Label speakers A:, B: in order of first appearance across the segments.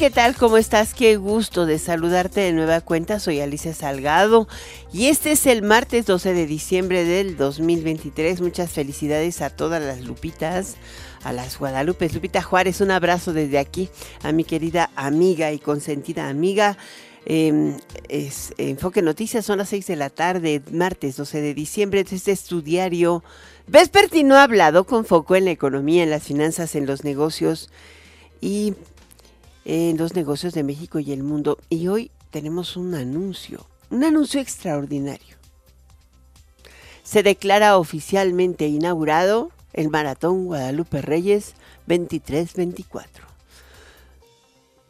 A: ¿Qué tal? ¿Cómo estás? Qué gusto de saludarte de nueva cuenta. Soy Alicia Salgado y este es el martes 12 de diciembre del 2023. Muchas felicidades a todas las Lupitas, a las Guadalupes. Lupita Juárez, un abrazo desde aquí a mi querida amiga y consentida amiga. Es Enfoque Noticias, son las 6 de la tarde, martes 12 de diciembre. Este es tu diario vespertino hablado con foco en la economía, en las finanzas, en los negocios y en los negocios de México y el mundo. Y hoy tenemos un anuncio, un anuncio extraordinario. Se declara oficialmente inaugurado el Maratón Guadalupe Reyes 23-24.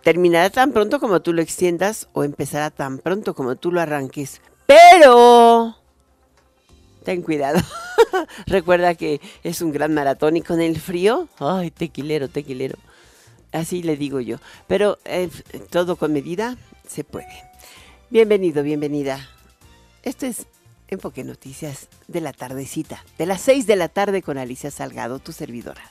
A: Terminará tan pronto como tú lo extiendas o empezará tan pronto como tú lo arranques. Pero... Ten cuidado. Recuerda que es un gran maratón y con el frío, ay, tequilero, tequilero Así le digo yo. Pero eh, todo con medida se puede. Bienvenido, bienvenida. Esto es Enfoque Noticias de la tardecita, de las 6 de la tarde con Alicia Salgado, tu servidora.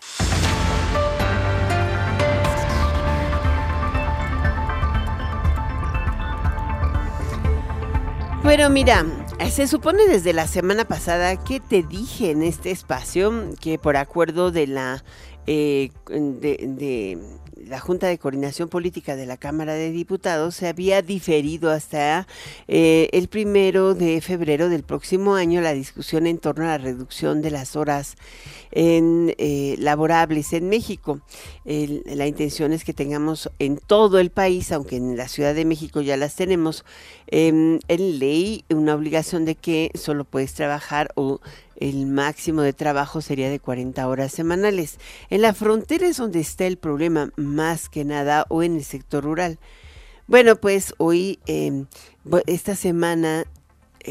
A: Bueno, mira, se supone desde la semana pasada que te dije en este espacio que por acuerdo de la eh, de, la Junta de Coordinación Política de la Cámara de Diputados se había diferido hasta eh, el primero de febrero del próximo año la discusión en torno a la reducción de las horas eh, laborables en México. la intención es que tengamos en todo el país, aunque en la Ciudad de México ya las tenemos, em, en ley una obligación de que solo puedes trabajar o el máximo de trabajo sería de 40 horas semanales. En la frontera es donde está el problema más que nada o en el sector rural. Bueno, pues hoy, em, esta semana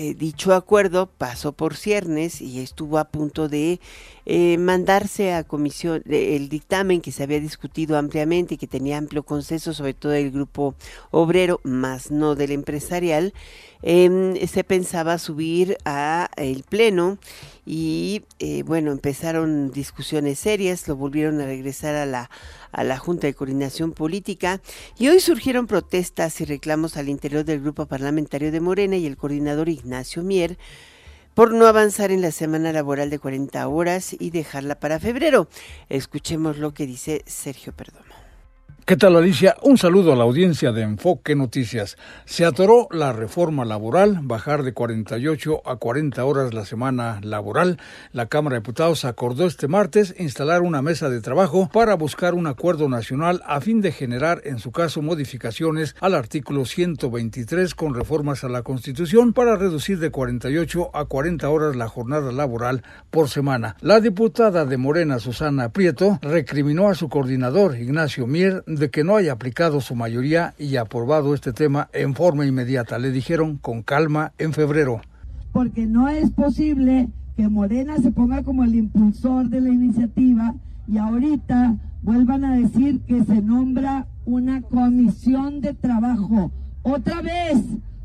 A: eh, dicho acuerdo pasó por ciernes y estuvo a punto de eh, mandarse a comisión el dictamen que se había discutido ampliamente y que tenía amplio consenso, sobre todo del grupo obrero, más no del empresarial. Em, se pensaba subir a el pleno y eh, bueno empezaron discusiones serias, lo volvieron a regresar a la a la Junta de Coordinación Política y hoy surgieron protestas y reclamos al interior del grupo parlamentario de Morena y el coordinador Ignacio Mier por no avanzar en la semana laboral de 40 horas y dejarla para febrero. Escuchemos lo que dice Sergio Perdomo.
B: ¿Qué tal Alicia? Un saludo a la audiencia de Enfoque Noticias. Se atoró la reforma laboral, bajar de 48 a 40 horas la semana laboral. La Cámara de Diputados acordó este martes instalar una mesa de trabajo para buscar un acuerdo nacional a fin de generar, en su caso, modificaciones al artículo 123 con reformas a la Constitución para reducir de 48 a 40 horas la jornada laboral por semana. La diputada de Morena, Susana Prieto, recriminó a su coordinador, Ignacio Mier, de que no haya aplicado su mayoría y aprobado este tema en forma inmediata. Le dijeron con calma en febrero.
C: Porque no es posible que Morena se ponga como el impulsor de la iniciativa y ahorita vuelvan a decir que se nombra una comisión de trabajo. Otra vez,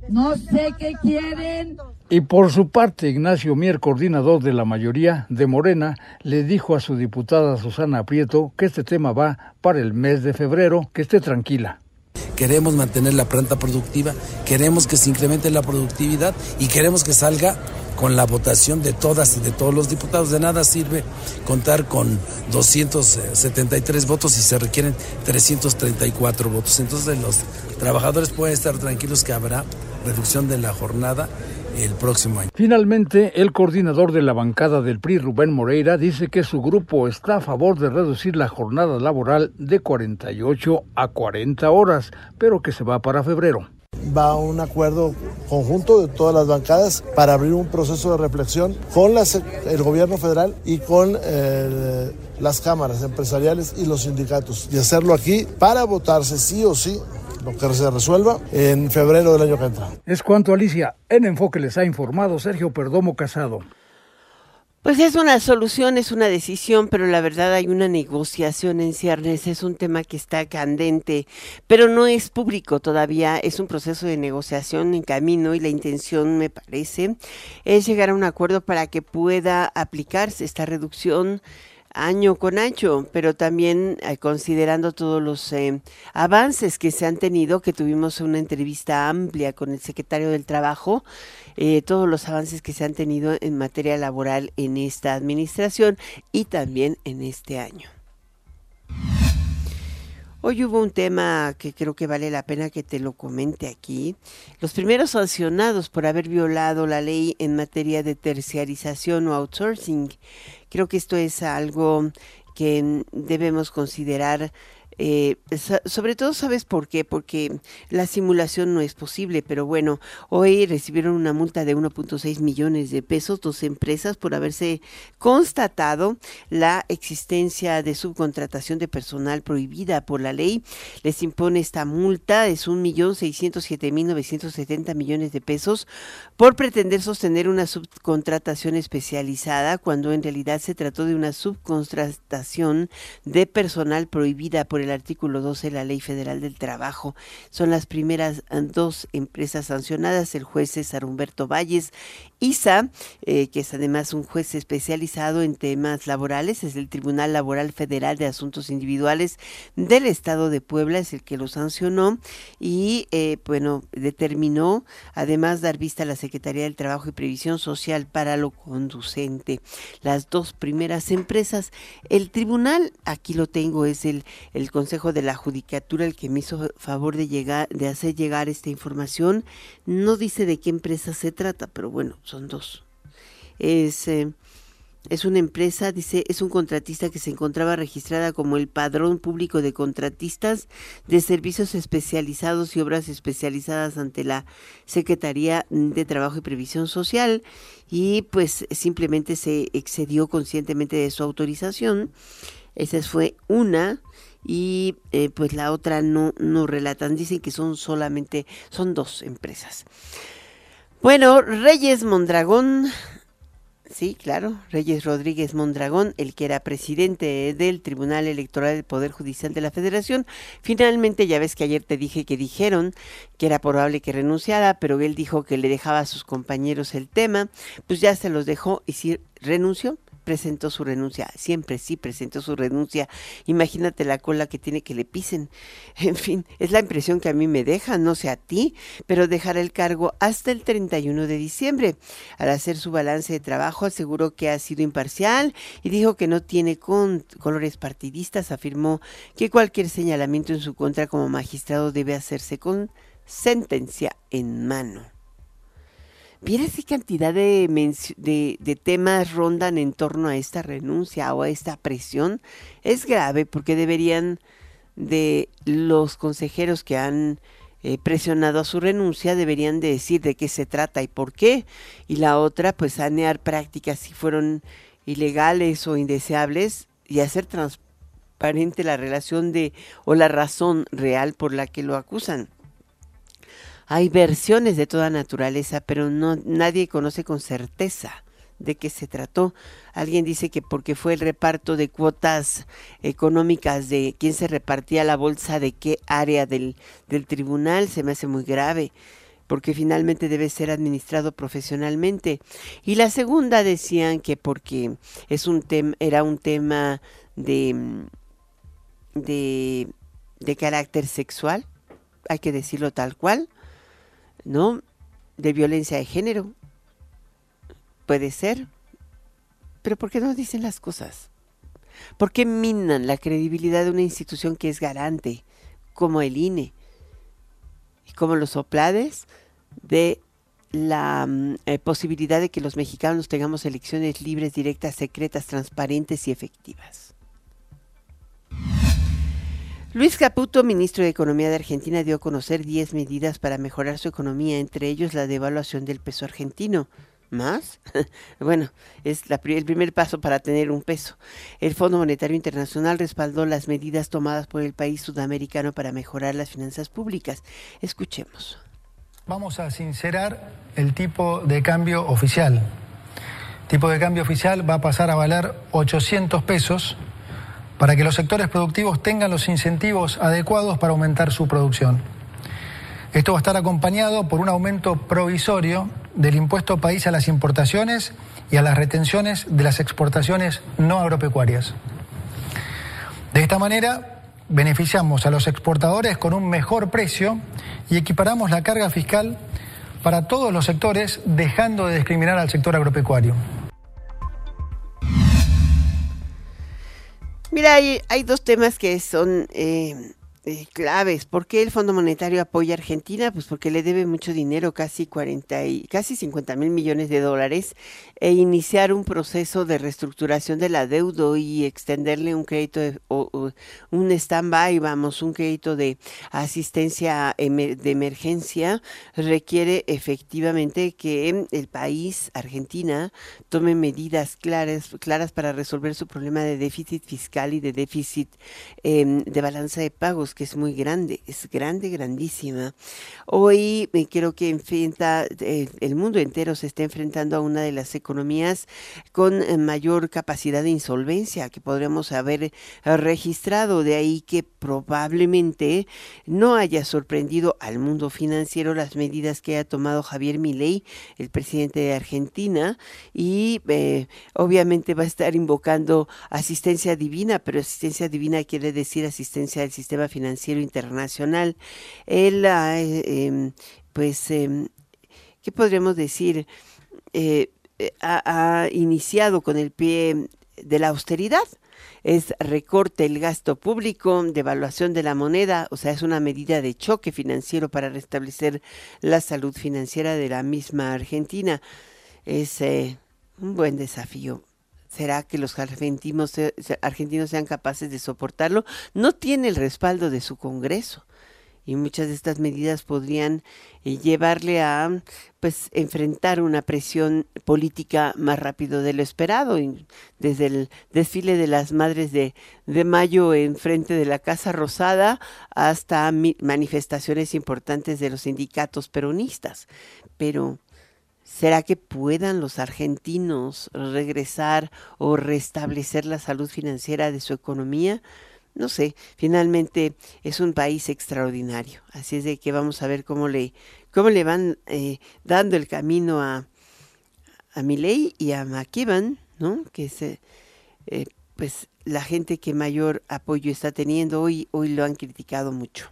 C: no sé qué quieren.
B: Y por su parte, Ignacio Mier, coordinador de la mayoría de Morena, le dijo a su diputada Susana Prieto que este tema va para el mes de febrero, que esté tranquila.
D: Queremos mantener la planta productiva, queremos que se incremente la productividad y queremos que salga con la votación de todas y de todos los diputados. De nada sirve contar con 273 votos si se requieren 334 votos. Entonces los trabajadores pueden estar tranquilos que habrá reducción de la jornada el próximo año.
B: Finalmente, el coordinador de la bancada del PRI, Rubén Moreira, dice que su grupo está a favor de reducir la jornada laboral de 48 a 40 horas, pero que se va para febrero
E: va un acuerdo conjunto de todas las bancadas para abrir un proceso de reflexión con el gobierno federal y con eh, las cámaras empresariales y los sindicatos y hacerlo aquí para votarse sí o sí lo que se resuelva en febrero del año que entra.
B: Es cuanto Alicia, en Enfoque les ha informado Sergio Perdomo Casado.
A: Pues es una solución, es una decisión, pero la verdad hay una negociación en ciernes, es un tema que está candente, pero no es público todavía, es un proceso de negociación en camino y la intención, me parece, es llegar a un acuerdo para que pueda aplicarse esta reducción año con año, pero también eh, considerando todos los eh, avances que se han tenido, que tuvimos una entrevista amplia con el secretario del Trabajo, eh, todos los avances que se han tenido en materia laboral en esta administración y también en este año. Hoy hubo un tema que creo que vale la pena que te lo comente aquí. Los primeros sancionados por haber violado la ley en materia de terciarización o outsourcing. Creo que esto es algo que debemos considerar eh, sobre todo, ¿sabes por qué? Porque la simulación no es posible, pero bueno, hoy recibieron una multa de 1.6 millones de pesos dos empresas por haberse constatado la existencia de subcontratación de personal prohibida por la ley. Les impone esta multa, es un millón seiscientos siete mil novecientos setenta millones de pesos por pretender sostener una subcontratación especializada cuando en realidad se trató de una subcontratación de personal prohibida por el artículo 12 de la Ley Federal del Trabajo. Son las primeras eh, dos empresas sancionadas, el juez César Humberto Valles ISA, eh, que es además un juez especializado en temas laborales, es el Tribunal Laboral Federal de Asuntos Individuales del Estado de Puebla, es el que lo sancionó y, eh, bueno, determinó además dar vista a la Secretaría del Trabajo y Previsión Social para lo conducente. Las dos primeras empresas, el tribunal, aquí lo tengo, es el, el Consejo de la Judicatura el que me hizo favor de llegar, de hacer llegar esta información. No dice de qué empresa se trata, pero bueno, son dos. Es, eh, es una empresa, dice, es un contratista que se encontraba registrada como el Padrón Público de Contratistas de Servicios Especializados y Obras Especializadas ante la Secretaría de Trabajo y Previsión Social y pues simplemente se excedió conscientemente de su autorización. Esa fue una y eh, pues la otra no, no relatan, dicen que son solamente, son dos empresas. Bueno, Reyes Mondragón, sí, claro, Reyes Rodríguez Mondragón, el que era presidente del Tribunal Electoral del Poder Judicial de la Federación, finalmente ya ves que ayer te dije que dijeron que era probable que renunciara, pero él dijo que le dejaba a sus compañeros el tema, pues ya se los dejó y sí renunció presentó su renuncia, siempre sí presentó su renuncia. Imagínate la cola que tiene que le pisen. En fin, es la impresión que a mí me deja, no sé a ti, pero dejará el cargo hasta el 31 de diciembre. Al hacer su balance de trabajo aseguró que ha sido imparcial y dijo que no tiene colores partidistas. Afirmó que cualquier señalamiento en su contra como magistrado debe hacerse con sentencia en mano. ¿Vieras qué cantidad de, de, temas rondan en torno a esta renuncia o a esta presión? Es grave porque deberían de los consejeros que han eh, presionado a su renuncia deberían de decir de qué se trata y por qué. Y la otra, pues sanear prácticas si fueron ilegales o indeseables y hacer transparente la relación de o la razón real por la que lo acusan. Hay versiones de toda naturaleza, pero no nadie conoce con certeza de qué se trató. Alguien dice que porque fue el reparto de cuotas económicas de quién se repartía la bolsa de qué área del, del tribunal, se me hace muy grave porque finalmente debe ser administrado profesionalmente. Y la segunda decían que porque es un tema, era un tema de, de, de carácter sexual, hay que decirlo tal cual, ¿no? De violencia de género. puede ser, pero ¿por qué no dicen las cosas? ¿Por qué minan la credibilidad de una institución que es garante, como el INE, y como los soplades de la mm, eh, posibilidad de que los mexicanos tengamos elecciones libres, directas, secretas, transparentes y efectivas? Luis Caputo, ministro de Economía de Argentina, dio a conocer 10 medidas para mejorar su economía, entre ellos la devaluación del peso argentino. ¿Más? bueno, es el primer paso para tener un peso. El Fondo Monetario Internacional respaldó las medidas tomadas por el país sudamericano para mejorar las finanzas públicas. Escuchemos.
F: Vamos a sincerar el tipo de cambio oficial. El tipo de cambio oficial va a pasar a valer 800 pesos para que los sectores productivos tengan los incentivos adecuados para aumentar su producción. Esto va a estar acompañado por un aumento provisorio del impuesto país a las importaciones y a las retenciones de las exportaciones no agropecuarias. De esta manera, beneficiamos a los exportadores con un mejor precio y equiparamos la carga fiscal para todos los sectores, dejando de discriminar al sector agropecuario.
A: Mira, hay, dos temas que son eh, eh, claves. ¿Por qué el Fondo Monetario apoya a Argentina? Pues porque le debe mucho dinero, casi 40 y casi 50 mil millones de dólares, e iniciar un proceso de reestructuración de la deuda y extenderle un crédito, de, o, un stand-by, vamos, un crédito de asistencia de emergencia, requiere efectivamente que el país, Argentina, tome medidas claras, claras para resolver su problema de déficit fiscal y de déficit em, de balanza de pagos que es muy grande, es grande, grandísima. Hoy me creo que enfrenta, eh, el mundo entero se está enfrentando a una de las economías con eh, mayor capacidad de insolvencia que podríamos haber eh, registrado. De ahí que probablemente no haya sorprendido al mundo financiero las medidas que ha tomado Javier Milei, el presidente de Argentina, y obviamente va a estar invocando asistencia divina, pero asistencia divina quiere decir asistencia del sistema financiero Internacional. Él eh, em, pues, em, ¿qué podríamos decir? Eh, eh, ha, iniciado con el pie de la austeridad es recorte el gasto público, devaluación de la moneda, o sea, es una medida de choque financiero para restablecer la salud financiera de la misma Argentina. Es un buen desafío ¿Será que los argentinos, argentinos sean capaces de soportarlo? No tiene el respaldo de su Congreso y muchas de estas medidas podrían eh, llevarle a pues enfrentar una presión política más rápido de lo esperado desde el desfile de las madres de, de mayo en frente de la Casa Rosada hasta manifestaciones importantes de los sindicatos peronistas pero ¿Será que puedan los argentinos regresar o restablecer la salud financiera de su economía? No sé, finalmente es un país extraordinario, así es de que vamos a ver cómo le, cómo le van eh, dando el camino a, a y a McKibben, ¿no? Que es eh, eh, pues la gente que mayor apoyo está teniendo hoy, hoy lo han criticado mucho.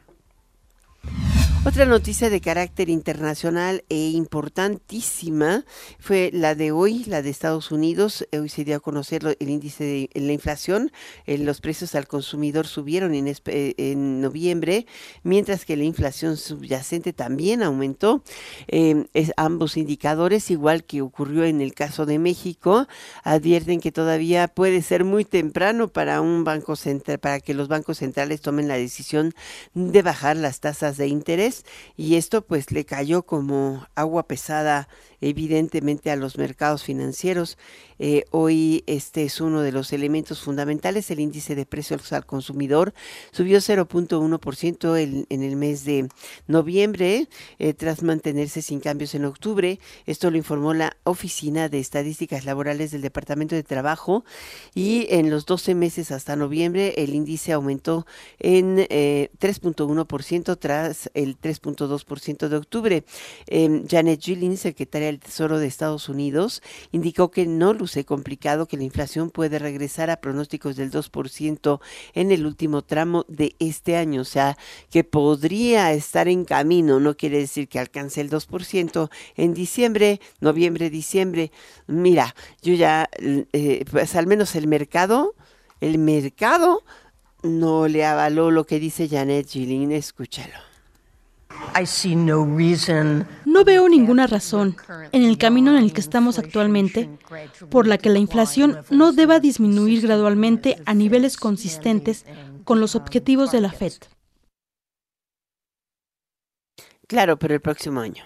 A: Otra noticia de carácter internacional e importantísima fue la de hoy, la de Estados Unidos. Hoy se dio a conocer el índice de la inflación. Eh, los precios al consumidor subieron en, en, noviembre, mientras que la inflación subyacente también aumentó. Em, ambos indicadores, igual que ocurrió en el caso de México, advierten que todavía puede ser muy temprano para un banco central, para que los bancos centrales tomen la decisión de bajar las tasas de interés y esto pues le cayó como agua pesada evidentemente a los mercados financieros. Eh, hoy este es uno de los elementos fundamentales, el índice de precios al consumidor subió 0.1% en, en el mes de noviembre eh, tras mantenerse sin cambios en octubre. Esto lo informó la Oficina de Estadísticas Laborales del Departamento de Trabajo y en los 12 meses hasta noviembre el índice aumentó en 3.1% eh, tras el 3.2% de octubre. Em, Janet Yellen, secretaria del Tesoro de Estados Unidos, indicó que no luce complicado que la inflación puede regresar a pronósticos del 2% en el último tramo de este año, o sea, que podría estar en camino, no quiere decir que alcance el 2% en diciembre, noviembre, diciembre. Mira, yo ya, eh, pues al menos el mercado, el mercado no le avaló lo que dice Janet Gillin, escúchalo.
G: No veo ninguna razón en el camino en el que estamos actualmente por la que la inflación no deba disminuir gradualmente a niveles consistentes con los objetivos de la Fed.
A: Claro, pero el próximo año.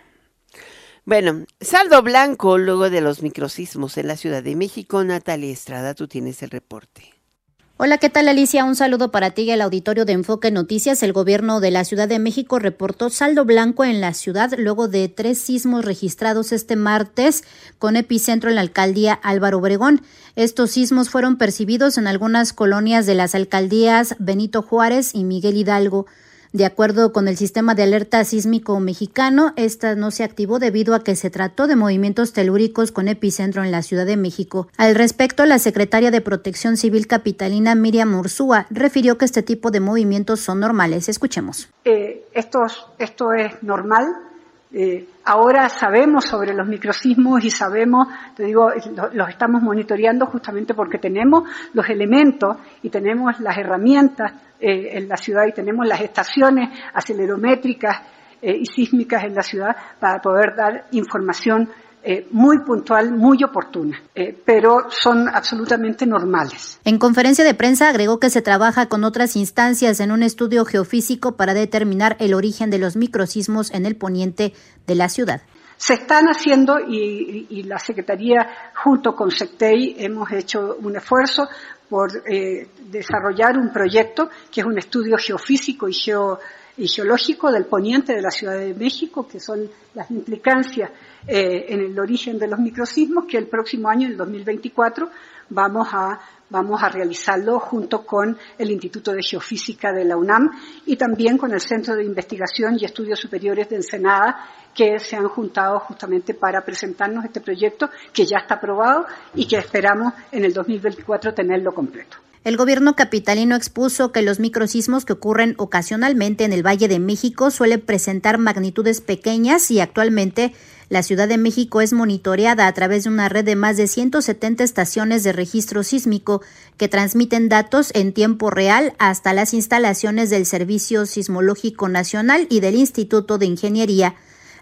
A: Bueno, saldo blanco luego de los microsismos en la Ciudad de México. Natalia Estrada, tú tienes el reporte.
H: Hola, ¿qué tal Alicia? Un saludo para ti y el auditorio de Enfoque Noticias. El gobierno de la Ciudad de México reportó saldo blanco en la ciudad luego de tres sismos registrados este martes con epicentro en la alcaldía Álvaro Obregón. Estos sismos fueron percibidos en algunas colonias de las alcaldías Benito Juárez y Miguel Hidalgo. De acuerdo con el sistema de alerta sísmico mexicano, esta no se activó debido a que se trató de movimientos telúricos con epicentro en la Ciudad de México. Al respecto, la secretaria de Protección Civil capitalina Miriam Ursúa refirió que este tipo de movimientos son normales. Escuchemos.
I: Eh, esto, esto es normal eh, ahora sabemos sobre los microsismos y sabemos, te digo, los estamos monitoreando justamente porque tenemos los elementos y tenemos las herramientas eh, en la ciudad y tenemos las estaciones acelerométricas eh, y sísmicas en la ciudad para poder dar información eh, muy puntual, muy oportuna, eh, pero son absolutamente normales.
H: En conferencia de prensa agregó que se trabaja con otras instancias en un estudio geofísico para determinar el origen de los microsismos en el poniente de la ciudad.
I: Se están haciendo y, la Secretaría junto con SECTEI hemos hecho un esfuerzo por eh, desarrollar un proyecto que es un estudio geofísico y geo y geológico del poniente de la Ciudad de México, que son las implicancias eh, en el origen de los microsismos, que el próximo año, en el 2024, vamos a, vamos a realizarlo junto con el Instituto de Geofísica de la UNAM y también con el Centro de Investigación y Estudios Superiores de Ensenada, que se han juntado justamente para presentarnos este proyecto que ya está aprobado y que esperamos en el 2024 tenerlo completo.
H: El gobierno capitalino expuso que los microsismos que ocurren ocasionalmente en el Valle de México suelen presentar magnitudes pequeñas y actualmente la Ciudad de México es monitoreada a través de una red de más de 170 estaciones de registro sísmico que transmiten datos en tiempo real hasta las instalaciones del Servicio Sismológico Nacional y del Instituto de Ingeniería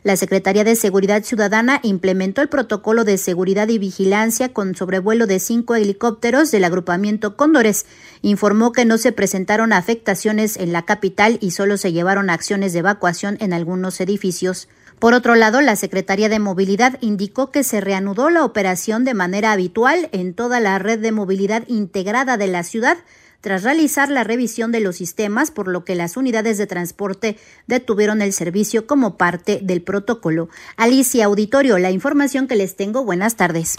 H: la Secretaría de Seguridad Ciudadana implementó el protocolo de seguridad y vigilancia con sobrevuelo de cinco helicópteros del agrupamiento Cóndores. Informó que no se presentaron afectaciones en la capital y solo se llevaron acciones de evacuación en algunos edificios. Por otro lado, la Secretaría de Movilidad indicó que se reanudó la operación de manera habitual en toda la red de movilidad integrada de la ciudad, tras realizar la revisión de los sistemas, por lo que las unidades de transporte detuvieron el servicio como parte del protocolo. Alicia Auditorio, la información que les tengo. Buenas tardes.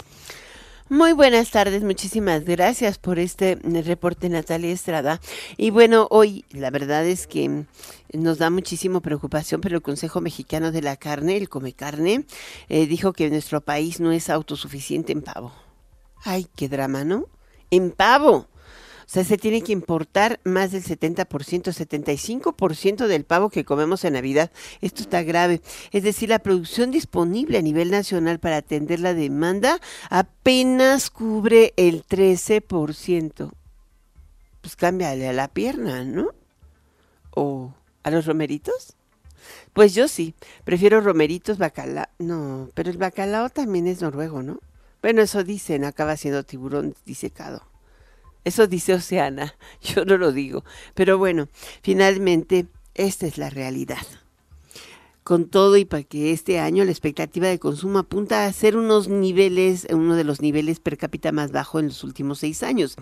A: Muy buenas tardes, muchísimas gracias por este reporte Natalia Estrada. Y bueno, hoy la verdad es que nos da muchísimo preocupación, pero el Consejo Mexicano de la Carne, el Come Carne, eh, dijo que nuestro país no es autosuficiente en pavo. Ay, qué drama, ¿no? En pavo. Sea, se tiene que importar más del 70%, 75% del pavo que comemos en Navidad. Esto está grave. Es decir, la producción disponible a nivel nacional para atender la demanda apenas cubre el 13%. Pues cámbiale a la pierna, ¿no? ¿O a los romeritos? Pues yo sí, prefiero romeritos, bacalao. No, pero el bacalao también es noruego, ¿no? Bueno, eso dicen, acaba siendo tiburón disecado. Eso dice Oceana, yo no lo digo. Pero bueno, finalmente esta es la realidad. Con todo y para que este año la expectativa de consumo apunta a ser unos niveles, uno de los niveles per cápita más bajo en los últimos seis años.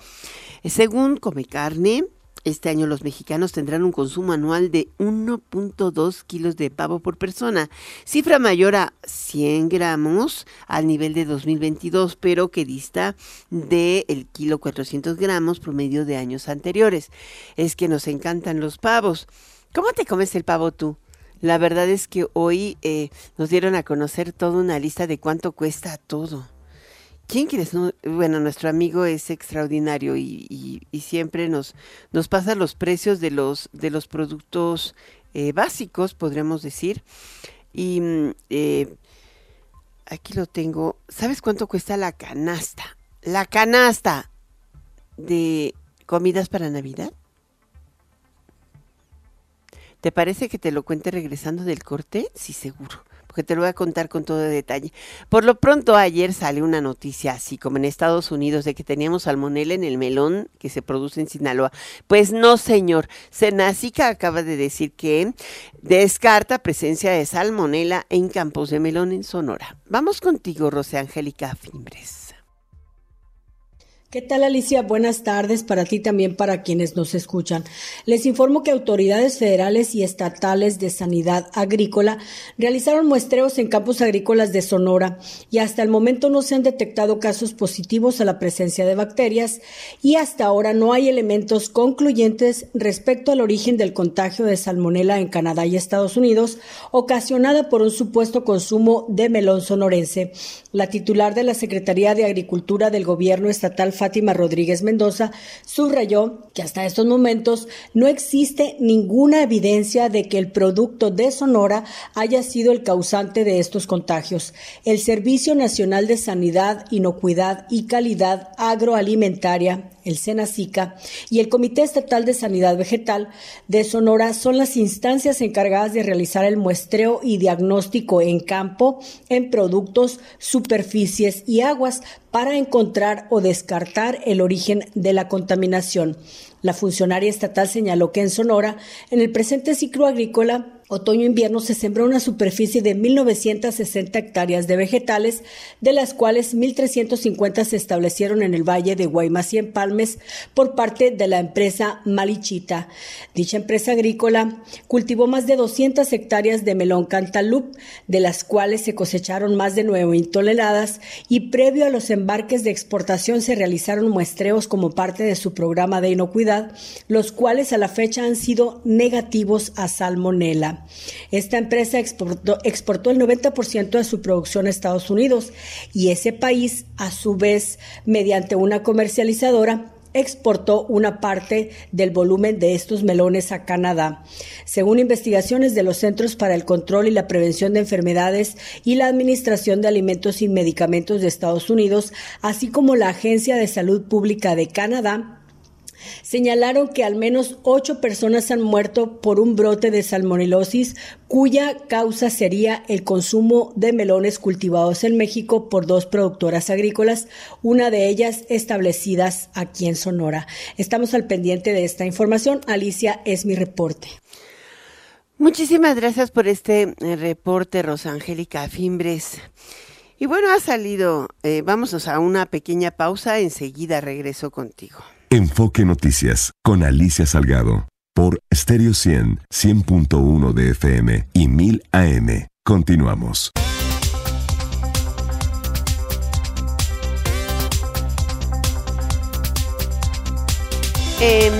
A: Según Come Carne, este año los mexicanos tendrán un consumo anual de 1.2 kilos de pavo por persona, cifra mayor a 100 gramos al nivel de 2022, pero que dista del el kilo 400 gramos promedio de años anteriores. Es que nos encantan los pavos. ¿Cómo te comes el pavo tú? La verdad es que hoy eh, nos dieron a conocer toda una lista de cuánto cuesta todo. ¿Quién quieres? Bueno, nuestro amigo es extraordinario y, siempre nos, nos pasa los precios de los, de los productos eh, básicos, podríamos decir. Y mm, eh, aquí lo tengo. ¿Sabes cuánto cuesta la canasta? La canasta de comidas para Navidad. ¿Te parece que te lo cuente regresando del corte? Sí, seguro porque te lo voy a contar con todo detalle. Por lo pronto, ayer sale una noticia así como en Estados Unidos de que teníamos salmonela en el melón que se produce en Sinaloa. Pues no, señor. Senacica acaba de decir que descarta presencia de salmonela en campos de melón en Sonora. Vamos contigo, Rosé Angélica Fimbres.
J: ¿Qué tal Alicia? Buenas tardes para ti también para quienes nos escuchan. Les informo que autoridades federales y estatales de sanidad agrícola realizaron muestreos en campos agrícolas de Sonora y hasta el momento no se han detectado casos positivos a la presencia de bacterias y hasta ahora no hay elementos concluyentes respecto al origen del contagio de salmonela en Canadá y Estados Unidos ocasionada por un supuesto consumo de melón sonorense. La titular de la Secretaría de Agricultura del Gobierno Estatal Fátima Rodríguez Mendoza, subrayó que hasta estos momentos no existe ninguna evidencia de que el producto de Sonora haya sido el causante de estos contagios. El Servicio Nacional de Sanidad, Inocuidad y Calidad Agroalimentaria el SENACICA y el Comité Estatal de Sanidad Vegetal de Sonora son las instancias encargadas de realizar el muestreo y diagnóstico en campo en productos, superficies y aguas para encontrar o descartar el origen de la contaminación. La funcionaria estatal señaló que en Sonora, en el presente ciclo agrícola, otoño-invierno se sembró una superficie de 1.960 hectáreas de vegetales, de las cuales 1.350 se establecieron en el valle de Guaymas y en Palmes por parte de la empresa Malichita. Dicha empresa agrícola cultivó más de 200 hectáreas de melón cantalup, de las cuales se cosecharon más de 9.000 toneladas y previo a los embarques de exportación se realizaron muestreos como parte de su programa de inocuidad, los cuales a la fecha han sido negativos a salmonela. Esta empresa exportó, exportó el 90% de su producción a Estados Unidos y ese país, a su vez, mediante una comercializadora, exportó una parte del volumen de estos melones a Canadá. Según investigaciones de los Centros para el Control y la Prevención de Enfermedades y la Administración de Alimentos y Medicamentos de Estados Unidos, así como la Agencia de Salud Pública de Canadá, señalaron que al menos ocho personas han muerto por un brote de salmonelosis cuya causa sería el consumo de melones cultivados en México por dos productoras agrícolas, una de ellas establecidas aquí en Sonora. Estamos al pendiente de esta información. Alicia es mi reporte.
A: Muchísimas gracias por este eh, reporte, Rosangélica Fimbres. Y bueno, ha salido, eh, vamos a una pequeña pausa, enseguida regreso contigo.
K: Enfoque Noticias con Alicia Salgado por Stereo 100, 100.1 de FM y 1000 AM. Continuamos.
A: Em,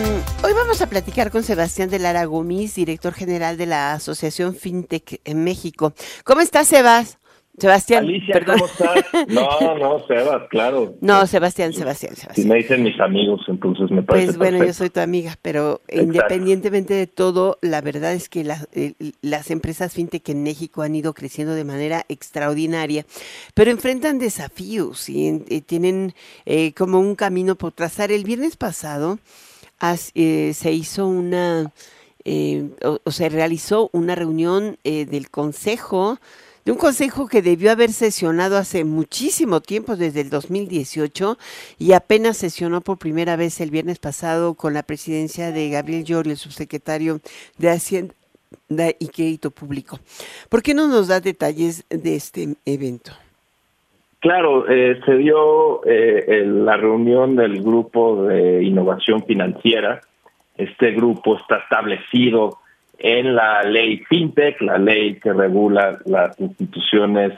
A: hoy vamos a platicar con Sebastián de Lara Gómez, director general de la Asociación FinTech en México. ¿Cómo estás, Sebas? Sebastián.
L: Alicia, ¿cómo estás? No, no, Sebas, claro.
A: No, Sebastián, Sebastián, Sebastián.
L: Si me dicen mis amigos, entonces me parece
A: Pues bueno, yo soy tu amiga, pero independientemente de todo, la verdad es que las empresas fintech en México han ido creciendo de manera extraordinaria, pero enfrentan desafíos y eh, tienen eh, como un camino por trazar. El viernes pasado eh, se hizo una, o, se realizó una reunión del Consejo de un consejo que debió haber sesionado hace muchísimo tiempo, desde el 2018, y apenas sesionó por primera vez el viernes pasado con la presidencia de Gabriel Llori, subsecretario de Hacienda y Crédito Público. ¿Por qué no nos da detalles de este evento?
L: Claro, eh, se dio eh, la reunión del grupo de innovación financiera. Este grupo está establecido en la ley FinTech, la ley que regula las instituciones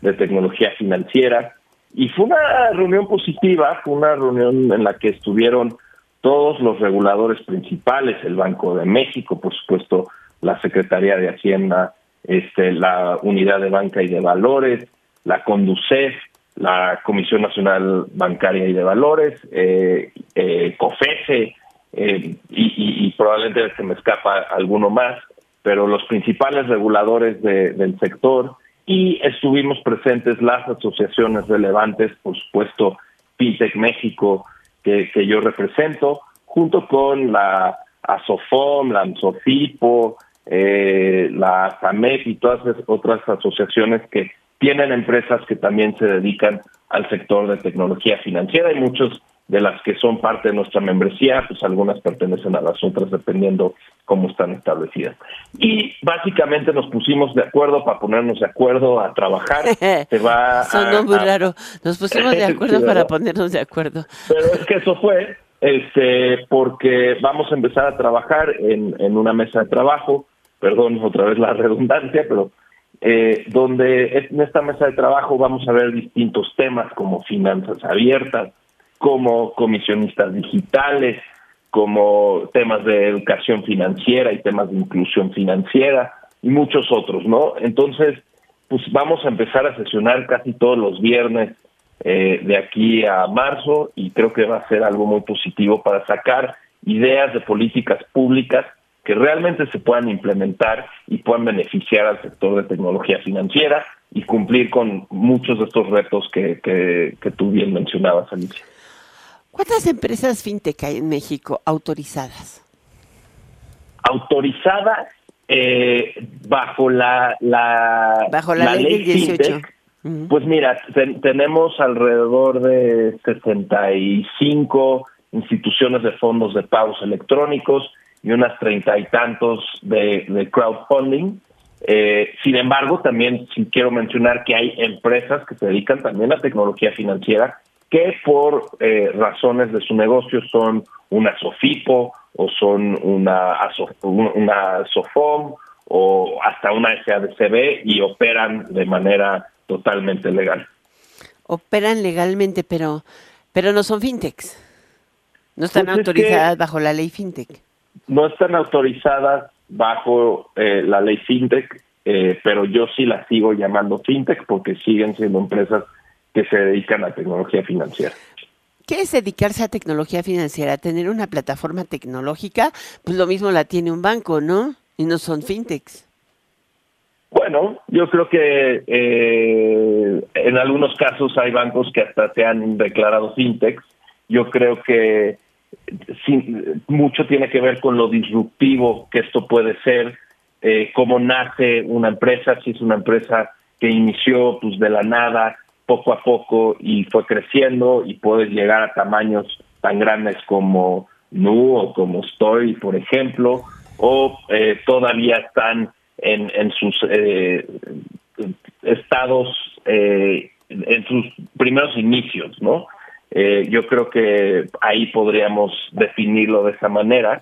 L: de tecnología financiera. Y fue una reunión positiva, fue una reunión en la que estuvieron todos los reguladores principales, el Banco de México, por supuesto, la Secretaría de Hacienda, este, la Unidad de Banca y de Valores, la CONDUCEF, la Comisión Nacional Bancaria y de Valores, eh, eh, COFESE, eh, y, probablemente se me escapa alguno más, pero los principales reguladores del sector y estuvimos presentes las asociaciones relevantes, por supuesto, FinTech México, que, yo represento, junto con la ASOFOM, la ANSOFIPO, eh, la SAMEP y todas otras asociaciones que tienen empresas que también se dedican al sector de tecnología financiera y muchos de las que son parte de nuestra membresía, pues algunas pertenecen a las otras dependiendo cómo están establecidas. Y básicamente nos pusimos de acuerdo para ponernos de acuerdo a trabajar. Se va
A: Sonó muy raro. Nos pusimos de acuerdo para ponernos de acuerdo.
L: Pero es que eso fue este porque vamos a empezar a trabajar en, en una mesa de trabajo, perdón otra vez la redundancia, pero eh, donde en esta mesa de trabajo vamos a ver distintos temas como finanzas abiertas, como comisionistas digitales, como temas de educación financiera y temas de inclusión financiera y muchos otros, ¿no? Entonces, pues vamos a empezar a sesionar casi todos los viernes eh, de aquí a marzo y creo que va a ser algo muy positivo para sacar ideas de políticas públicas que realmente se puedan implementar y puedan beneficiar al sector de tecnología financiera y cumplir con muchos de estos retos que, que, que tú bien mencionabas, Alicia.
A: ¿Cuántas empresas fintech hay en México autorizadas?
L: Autorizadas eh, bajo la, la,
A: bajo la, ley, 18.
L: Pues mira, tenemos alrededor de 65 instituciones de fondos de pagos electrónicos y unas treinta y tantos de, crowdfunding. Eh, sin embargo, también quiero mencionar que hay empresas que se dedican también a tecnología financiera que por eh, razones de su negocio son una SOFIPO o son una, una SOFOM o hasta una SADCB y operan de manera totalmente legal.
A: Operan legalmente, pero, pero no son fintechs. No están pues autorizadas bajo la ley fintech.
L: No están autorizadas bajo eh, la ley fintech, eh, pero yo sí las sigo llamando fintech porque siguen siendo empresas que se dedican a tecnología financiera.
A: ¿Qué es dedicarse a tecnología financiera? Tener una plataforma tecnológica, pues lo mismo la tiene un banco, ¿no? Y no son fintechs.
L: Bueno, yo creo que eh, en algunos casos hay bancos que hasta se han declarado fintechs. Yo creo que mucho tiene que ver con lo disruptivo que esto puede ser, eh, cómo nace una empresa, si es una empresa que inició pues de la nada, poco a poco y fue creciendo y puedes llegar a tamaños tan grandes como Nu o como Story, por ejemplo, o eh, todavía están en, en sus eh, estados, eh, en sus primeros inicios, ¿no? yo creo que ahí podríamos definirlo de esa manera,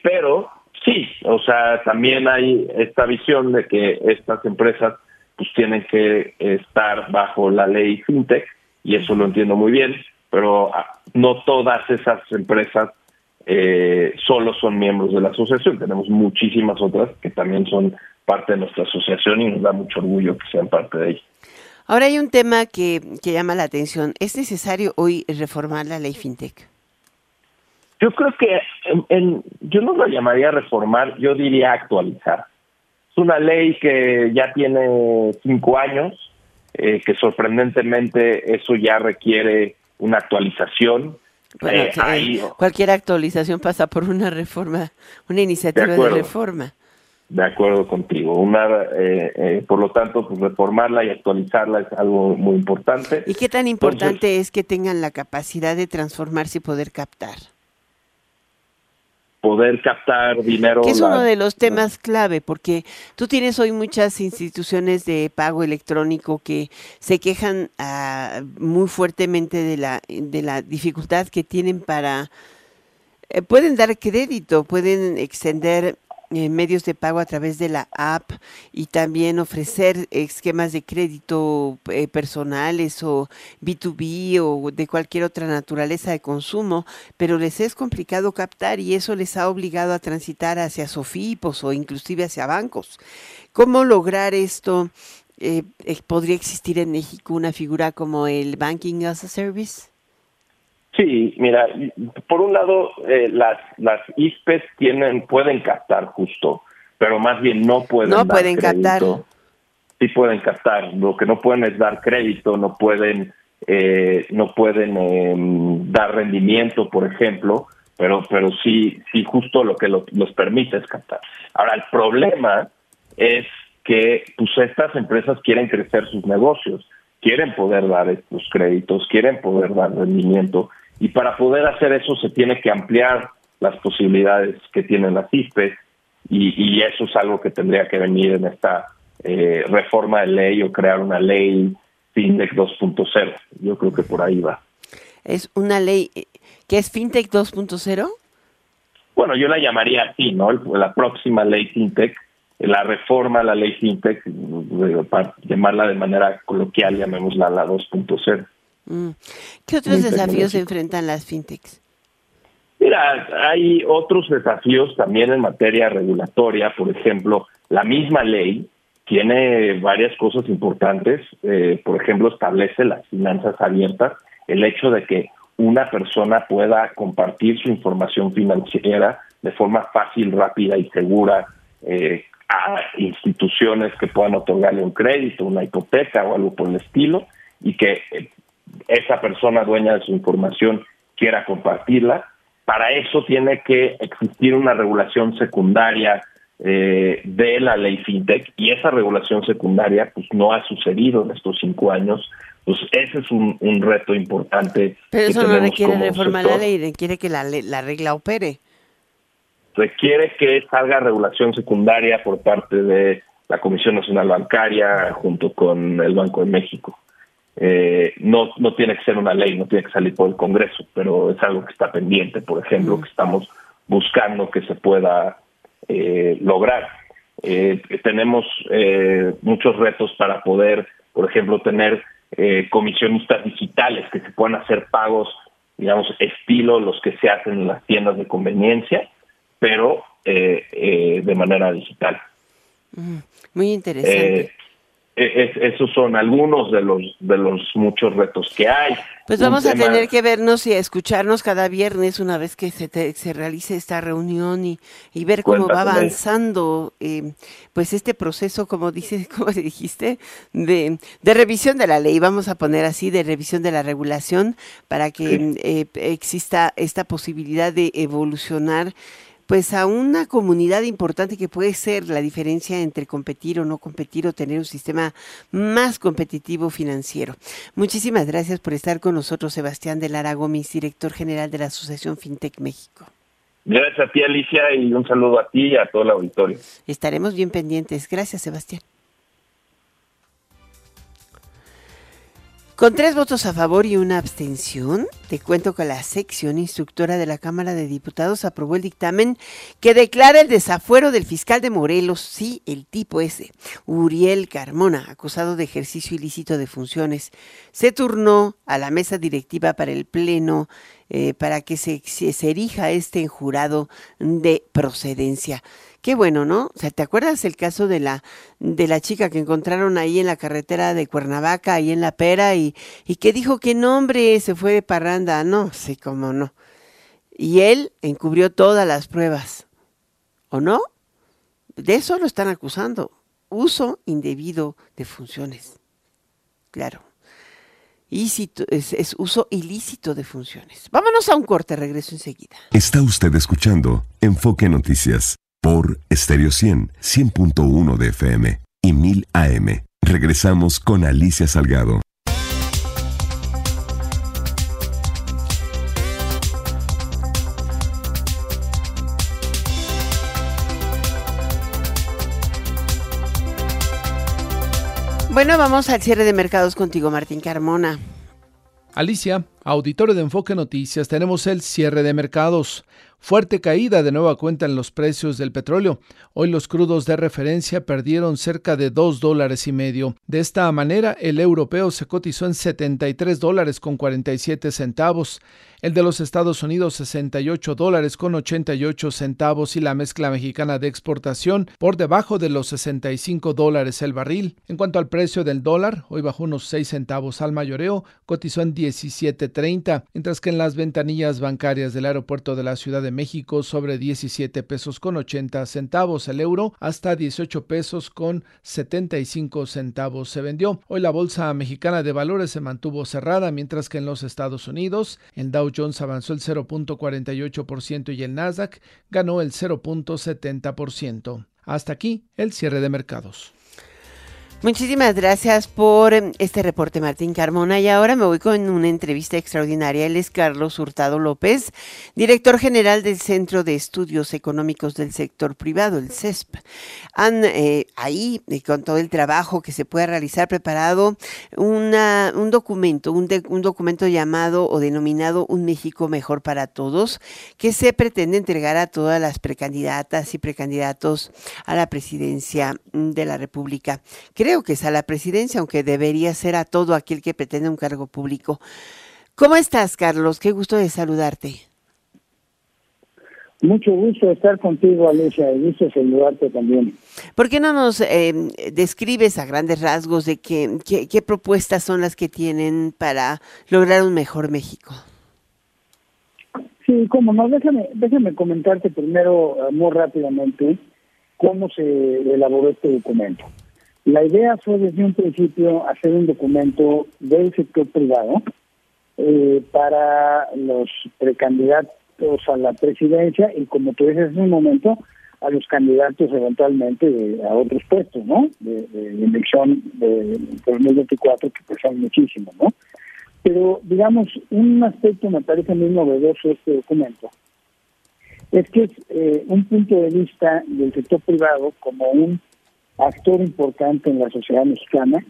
L: pero sí, o sea, también hay esta visión de que estas empresas pues tienen que estar bajo la ley fintech y eso lo entiendo muy bien, pero ah, no todas esas empresas eh, solo son miembros de la asociación, tenemos muchísimas otras que también son parte de nuestra asociación y nos da mucho orgullo que sean parte de ella.
A: Ahora hay un tema que, que llama la atención. ¿Es necesario hoy reformar la ley FinTech?
L: Yo creo que en, yo no lo llamaría reformar, yo diría actualizar. Es una ley que ya tiene cinco años, eh, que sorprendentemente eso ya requiere una actualización.
A: Eh, cualquier actualización pasa por una reforma, una iniciativa de, reforma.
L: De acuerdo contigo. Una, eh, por lo tanto, pues reformarla y actualizarla es algo muy importante.
A: ¿Y qué tan importante es que tengan la capacidad de transformarse y poder captar?
L: Poder captar dinero.
A: Que es uno de los temas clave, porque tú tienes hoy muchas instituciones de pago electrónico que se quejan ah, muy fuertemente de la, de la dificultad que tienen para... Eh, pueden dar crédito, pueden extender eh, medios de pago a través de la app y también ofrecer esquemas de crédito eh, personales o B2B o de cualquier otra naturaleza de consumo, pero les es complicado captar y eso les ha obligado a transitar hacia sofipos o inclusive hacia bancos. ¿Cómo lograr esto? Eh, ¿Podría existir en México una figura como el Banking as a Service?
L: Sí, mira, por un lado, eh, las, las ISPES tienen, pueden captar justo, pero más bien no pueden
A: No pueden captar.
L: Sí pueden captar, lo que no pueden es dar crédito, no pueden, eh, no pueden em, dar rendimiento, por ejemplo, pero, pero sí, sí justo lo que los permite es captar. Ahora, el problema es que pues estas empresas quieren crecer sus negocios, quieren poder dar estos créditos, quieren poder dar rendimiento, y para poder hacer eso se tiene que ampliar las posibilidades que tienen las ISPES y, eso es algo que tendría que venir en esta eh, reforma de ley o crear una ley FinTech 2.0. Yo creo que por ahí va.
A: ¿Es una ley que es FinTech 2.0?
L: Bueno, yo la llamaría así, ¿no? La próxima ley FinTech, la reforma a la ley FinTech, para llamarla de manera coloquial, llamémosla la 2.0.
A: Mm. ¿Qué otros desafíos enfrentan las fintechs?
L: Mira, hay otros desafíos también en materia regulatoria, por ejemplo, la misma ley tiene varias cosas importantes, eh, por ejemplo, establece las finanzas abiertas, el hecho de que una persona pueda compartir su información financiera de forma fácil, rápida y segura eh, a instituciones que puedan otorgarle un crédito, una hipoteca o algo por el estilo, y que eh, esa persona dueña de su información quiera compartirla. Para eso tiene que existir una regulación secundaria eh, de la ley FinTech y esa regulación secundaria pues no ha sucedido en estos cinco años. Pues ese es un, reto importante.
A: Pero eso no requiere reformar la ley, requiere que la, la regla opere.
L: Requiere que salga regulación secundaria por parte de la Comisión Nacional Bancaria junto con el Banco de México. Eh, no, no tiene que ser una ley, no tiene que salir por el Congreso, pero es algo que está pendiente, por ejemplo, que estamos buscando que se pueda eh, lograr. Eh, tenemos muchos retos para poder, por ejemplo, tener comisionistas digitales que se puedan hacer pagos, digamos, estilo los que se hacen en las tiendas de conveniencia, pero de manera digital.
A: Muy interesante.
L: E, esos son algunos de los de los muchos retos que hay.
A: Pues vamos a tener que vernos y escucharnos cada viernes una vez que se, se realice esta reunión y, y ver cómo va avanzando eh, pues este proceso, como dices, como dijiste, de, de, revisión de la ley, vamos a poner así, de revisión de la regulación para que eh, exista esta posibilidad de evolucionar pues a una comunidad importante que puede ser la diferencia entre competir o no competir o tener un sistema más competitivo financiero. Muchísimas gracias por estar con nosotros, Sebastián de Lara Gómez, director general de la Asociación FinTech México.
L: Gracias a ti, Alicia, y un saludo a ti y a todo el auditorio.
A: Estaremos bien pendientes. Gracias, Sebastián. Con tres votos a favor y una abstención, te cuento que la sección instructora de la Cámara de Diputados aprobó el dictamen que declara el desafuero del fiscal de Morelos, sí, el tipo ese, Uriel Carmona, acusado de ejercicio ilícito de funciones. Se turnó a la mesa directiva para el Pleno eh, para que se, erija este en jurado de procedencia. Qué bueno, ¿no? O sea, ¿te acuerdas el caso de la de la chica que encontraron ahí en la carretera de Cuernavaca, ahí en La Pera, y, y que dijo que no, hombre, se fue de parranda? No, sí, cómo no. Y él encubrió todas las pruebas. ¿O no? De eso lo están acusando. Uso indebido de funciones. Claro. es, es, uso ilícito de funciones. Vámonos a un corte, regreso enseguida.
K: Está usted escuchando Enfoque Noticias por Stereo 100, 100.1 de FM y 1000 AM. Regresamos con Alicia Salgado.
A: Bueno, vamos al cierre de mercados contigo, Martín Carmona.
M: Alicia, auditorio de Enfoque Noticias, tenemos el cierre de mercados. Fuerte caída de nueva cuenta en los precios del petróleo. Hoy los crudos de referencia perdieron cerca de 2 dólares y medio. De esta manera, el europeo se cotizó en 73 dólares con 47 centavos el de los Estados Unidos 68 dólares con 88 centavos y la mezcla mexicana de exportación por debajo de los 65 dólares el barril. En cuanto al precio del dólar, hoy bajó unos 6 centavos al mayoreo, cotizó en 17.30, mientras que en las ventanillas bancarias del aeropuerto de la Ciudad de México sobre 17 pesos con 80 centavos el euro hasta 18 pesos con 75 centavos se vendió. Hoy la bolsa mexicana de valores se mantuvo cerrada, mientras que en los Estados Unidos el Dow Jones avanzó el 0.48% y el Nasdaq ganó el 0.70%. Hasta aquí el cierre de mercados.
A: Muchísimas gracias por em, este reporte, Martín Carmona. Y ahora me voy con una entrevista extraordinaria. Él es Carlos Hurtado López, director general del Centro de Estudios Económicos del Sector Privado, el CESP. Han eh, ahí, eh, con todo el trabajo que se puede realizar, preparado una, un documento, un, un documento llamado o denominado Un México Mejor para Todos, que se pretende entregar a todas las precandidatas y precandidatos a la presidencia de la República. Creo que es a la presidencia, aunque debería ser a todo aquel que pretende un cargo público. ¿Cómo estás, Carlos? Qué gusto de saludarte.
N: Mucho gusto estar contigo, Alicia, y gusto saludarte también.
A: ¿Por qué no nos eh, describes a grandes rasgos de qué, qué, propuestas son las que tienen para lograr un mejor México?
N: Sí, cómo no, déjame, déjame comentarte primero muy rápidamente cómo se elaboró este documento. La idea fue desde un principio hacer un documento del sector privado eh, para los precandidatos a la presidencia y como tú dices en un momento, a los candidatos eventualmente a otros puestos, ¿no? De, elección de 2024, que pues son muchísimos, ¿no? Pero, digamos, un aspecto me parece muy novedoso este documento es que es eh, un punto de vista del sector privado como un actor importante en la sociedad mexicana,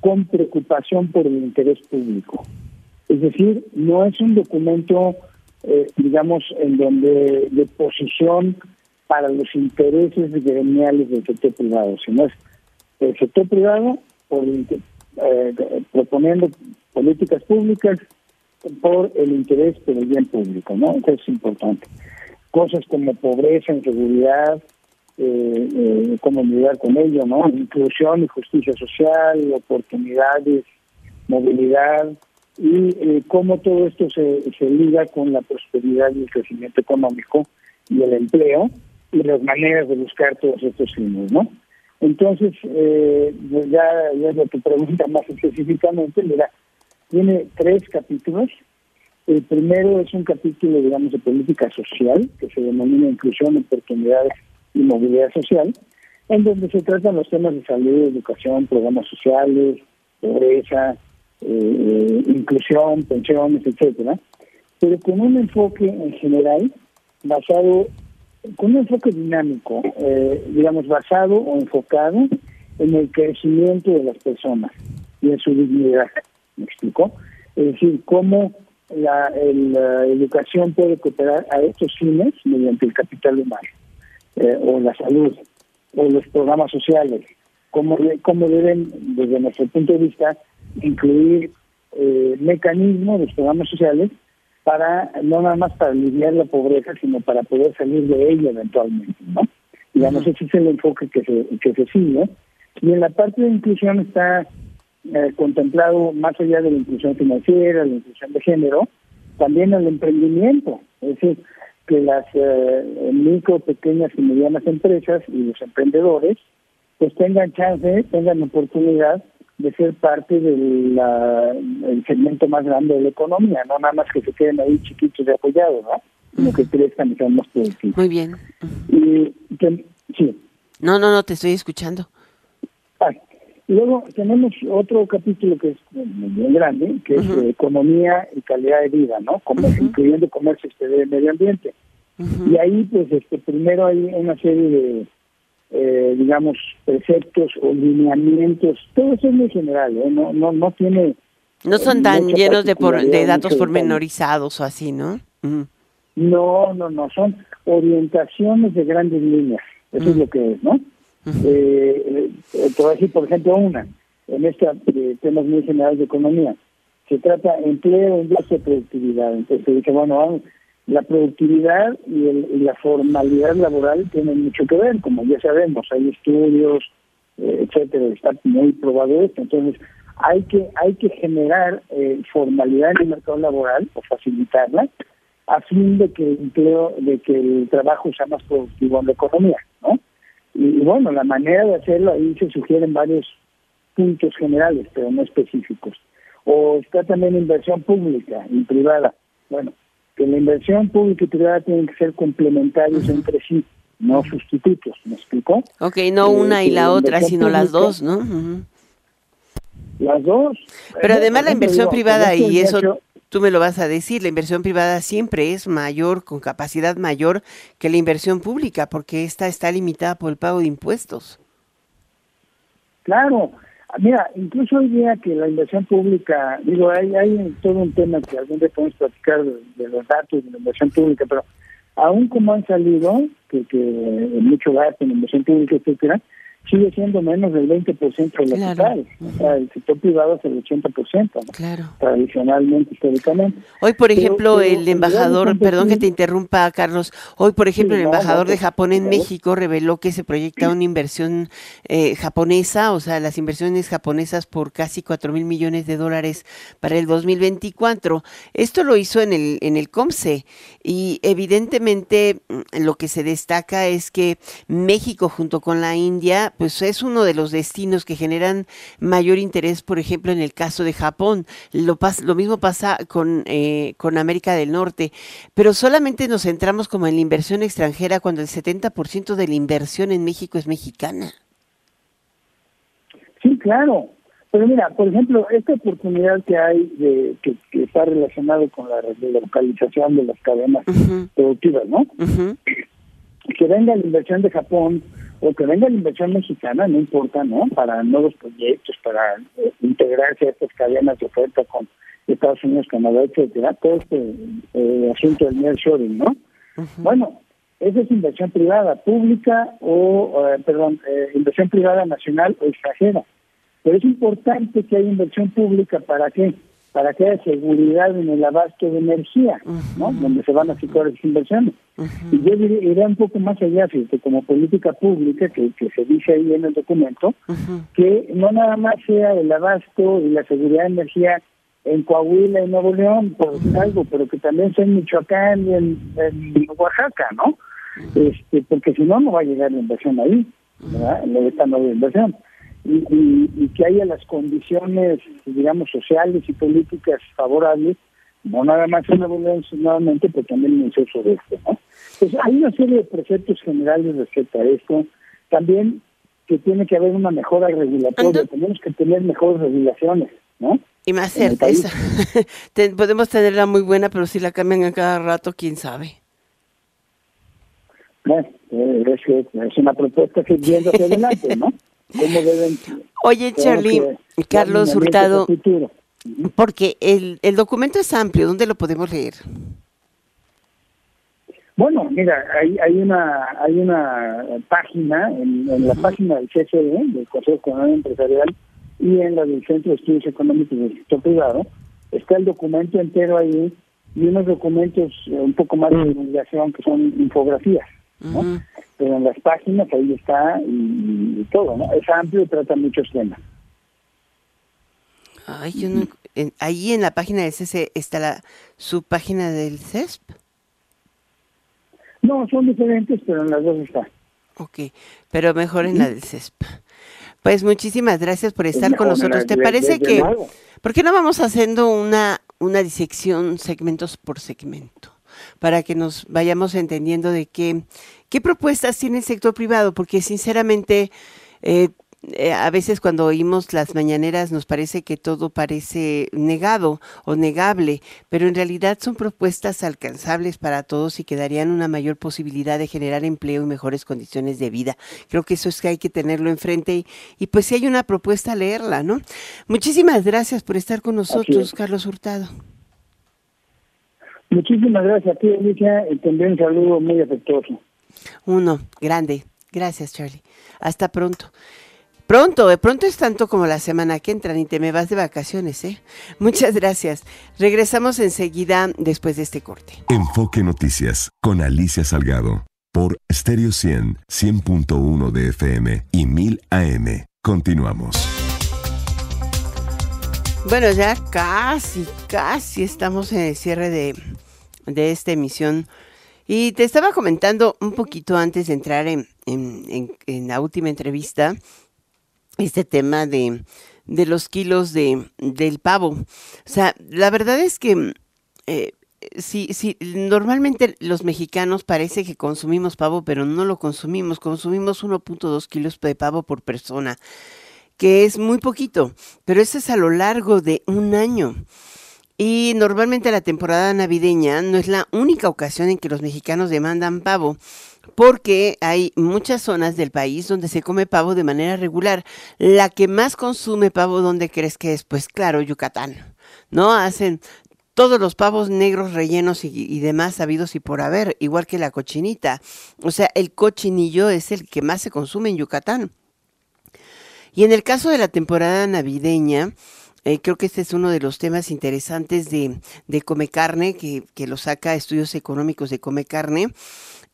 N: con preocupación por el interés público. Es decir, no es un documento, eh, digamos, en donde de posición para los intereses gremiales del sector privado, sino es el sector privado por, eh, proponiendo políticas públicas por el interés por el bien público, ¿no? Eso es importante. Cosas como pobreza, inseguridad, eh, eh, cómo lidiar con ello, ¿no? Inclusión y justicia social, oportunidades, movilidad y eh, cómo todo esto se, se liga con la prosperidad y el crecimiento económico y el empleo y las maneras de buscar todos estos fines, ¿no? Entonces, pues ya, ya lo que pregunta más específicamente, mira, tiene tres capítulos. El primero es un capítulo, digamos, de política social, que se denomina inclusión, oportunidades y movilidad social, en donde se tratan los temas de salud, educación, programas sociales, pobreza, eh, inclusión, pensiones, etcétera, pero con un enfoque en general basado, con un enfoque dinámico, eh, digamos, basado o enfocado en el crecimiento de las personas y en su dignidad. ¿Me explico? Es decir, cómo la, la educación puede cooperar a estos fines mediante el capital humano. Eh, o la salud o los programas sociales, cómo, cómo deben, desde nuestro punto de vista, incluir eh, mecanismos, los programas sociales, para no nada más para aliviar la pobreza, sino para poder salir de ella eventualmente, ¿no? Digamos, ese es el enfoque que se, que se sigue. Y en la parte de inclusión está eh, contemplado, más allá de la inclusión financiera, la inclusión de género, también el emprendimiento. Es decir, que las eh, micro, pequeñas y medianas empresas y los emprendedores pues tengan chance, tengan oportunidad de ser parte del segmento más grande de la economía, no nada más que se queden ahí chiquitos y apoyados, ¿no? Sino que crezcan y sean más productivos.
A: Muy bien.
N: Y sí.
A: No, no, no, te estoy escuchando.
N: Ah, luego tenemos otro capítulo que es bien grande, que es economía y calidad de vida, ¿no? Como, Incluyendo comercio exterior y medio ambiente. Y ahí, pues, este primero hay una serie de, eh, digamos, preceptos o lineamientos. Todo eso es muy general, ¿eh? No, no, no tiene...
A: No son tan llenos de, por, de datos pormenorizados o así, ¿no?
N: No, no, no, son orientaciones de grandes líneas. Eso es lo que es, ¿no? Eh, eh, te voy a decir, por ejemplo, una, en este temas muy generales de economía. Se trata de empleo, industria productividad. Entonces se dice, bueno, la productividad y, el, la formalidad laboral tienen mucho que ver, como ya sabemos, hay estudios, eh, etcétera, está muy probado esto. Entonces, hay que hay que generar eh, formalidad en el mercado laboral o facilitarla a fin de que el empleo, de que el trabajo sea más productivo en la economía, ¿no? Y, bueno, la manera de hacerlo ahí se sugieren varios puntos generales, pero no específicos. O está también inversión pública y privada. Bueno, que la inversión pública y privada tienen que ser complementarios entre sí, no sustitutos, ¿me explicó?
A: Ok, no una y la otra, sino las dos, ¿no?
N: Las dos.
A: Pero además la inversión privada, y eso tú me lo vas a decir, la inversión privada siempre es mayor, con capacidad mayor que la inversión pública, porque esta está limitada por el pago de impuestos.
N: Claro, mira, incluso hoy día que la inversión pública, digo, hay, hay todo un tema que algún día podemos platicar de, los datos de la inversión pública, pero aún como han salido, que, que mucho gasto en inversión pública, etcétera, sigue siendo menos del 20% de lo total. O sea, el sector privado es el 80%,
A: claro.
N: tradicionalmente, históricamente.
A: Hoy, por ejemplo, el embajador, perdón que te interrumpa, Carlos, hoy, por ejemplo, el embajador de Japón en México reveló que se proyecta una inversión eh, japonesa, o sea, las inversiones japonesas por casi 4 mil millones de dólares para el 2024. Esto lo hizo en el, en el COMSE y evidentemente mm, lo que se destaca es que México junto con la India pues es uno de los destinos que generan mayor interés, por ejemplo, en el caso de Japón. Lo, lo mismo pasa con, eh, con América del Norte, pero solamente nos centramos como en la inversión extranjera cuando el 70% de la inversión en México es mexicana.
N: Sí, claro. Pero mira, por ejemplo, esta oportunidad que hay de que, está relacionado con la localización de las cadenas productivas, ¿no? Que venga la inversión de Japón, o que venga la inversión mexicana, no importa, ¿no? Para nuevos proyectos, para eh, integrarse a estas cadenas de oferta con Estados Unidos, Canadá, etcétera, todo este eh, asunto del nearshoring, ¿no? Bueno, esa es inversión privada, pública o, eh, perdón, inversión privada nacional o extranjera. Pero es importante que haya inversión pública para qué? Para que haya seguridad en el abasto de energía, ¿no? Donde se van a situar esas inversiones. Y yo iría un poco más allá, fíjate, como política pública, que, que se dice ahí en el documento, que no nada más sea el abasto y la seguridad de energía en Coahuila y Nuevo León, por algo, pero que también sea en Michoacán y en, Oaxaca, ¿no? Este, porque si no, no va a llegar la inversión ahí, ¿verdad? Esta nueva inversión y, que haya las condiciones, digamos, sociales y políticas favorables, no nada más en la nuevamente, pero también en el uso de esto. ¿no? Pues hay una serie de preceptos generales respecto a esto. También que tiene que haber una mejora regulatoria, tenemos que tener mejores regulaciones, ¿no?
A: Y más certeza. podemos tenerla muy buena, pero si la cambian a cada rato, quién sabe.
N: Bueno, eh, es, es una propuesta que viendo hacia adelante, ¿no?
A: Oye, Charlie, Carlos Hurtado, porque el, el documento es amplio, ¿dónde lo podemos leer?
N: Bueno, mira, hay, hay una hay una página, en, la página del CCE, del Consejo Económico Empresarial, y en la del Centro de Estudios Económicos del Sector Privado, está el documento entero ahí y unos documentos un poco más de divulgación que son infografías. Pero en las páginas ahí está y, todo, ¿no? Es amplio y trata muchos temas.
A: Ay, yo no, ahí en la página del CESE está la su página del CESP.
N: No, son diferentes, pero en las dos está.
A: Ok, pero mejor en la del CESP. Pues muchísimas gracias por estar con nosotros. ¿Te parece que, por qué no vamos haciendo una, una disección segmentos por segmento? Para que nos vayamos entendiendo de qué, qué propuestas tiene el sector privado, porque sinceramente eh, eh, a veces cuando oímos las mañaneras nos parece que todo parece negado o negable, pero en realidad son propuestas alcanzables para todos y que darían una mayor posibilidad de generar empleo y mejores condiciones de vida. Creo que eso es que hay que tenerlo enfrente y, y pues si hay una propuesta, leerla, ¿no? Muchísimas gracias por estar con nosotros, Carlos Hurtado.
N: Muchísimas gracias a ti, Alicia, y también un saludo muy afectuoso.
A: Uno, grande. Gracias, Charlie. Hasta pronto. Pronto, de pronto es tanto como la semana que entra, ni te me vas de vacaciones, ¿eh? Muchas gracias. Regresamos enseguida después de este corte.
K: Enfoque Noticias con Alicia Salgado por Stereo 100, 100.1 de FM y 1000 AM. Continuamos.
A: Bueno, ya casi, casi estamos en el cierre de, de esta emisión. Y te estaba comentando un poquito antes de entrar en, en, en la última entrevista este tema de, de los kilos de, del pavo. O sea, la verdad es que eh, sí, sí, normalmente los mexicanos parece que consumimos pavo, pero no lo consumimos. Consumimos 1.2 kilos de pavo por persona, que es muy poquito, pero eso es a lo largo de un año. Y normalmente la temporada navideña no es la única ocasión en que los mexicanos demandan pavo porque hay muchas zonas del país donde se come pavo de manera regular. La que más consume pavo, ¿dónde crees que es? Pues claro, Yucatán. ¿No? Hacen todos los pavos negros rellenos y, demás sabidos y por haber, igual que la cochinita. O sea, el cochinillo es el que más se consume en Yucatán. Y en el caso de la temporada navideña, eh, creo que este es uno de los temas interesantes de, de Come Carne, que, que lo saca Estudios Económicos de Come Carne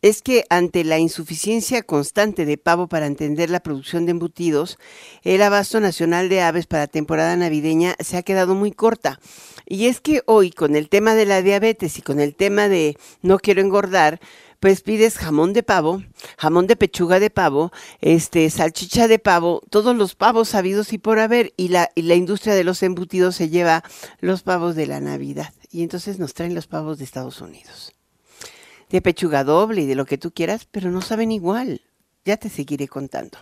A: es que ante la insuficiencia constante de pavo para entender la producción de embutidos, el abasto nacional de aves para temporada navideña se ha quedado muy corta. Y es que hoy con el tema de la diabetes y con el tema de no quiero engordar, pues pides jamón de pavo, jamón de pechuga de pavo, este, salchicha de pavo, todos los pavos sabidos y por haber, y la, y la industria de los embutidos se lleva los pavos de la Navidad. Y entonces nos traen los pavos de Estados Unidos de pechuga doble y de lo que tú quieras, pero no saben igual. Ya te seguiré contando.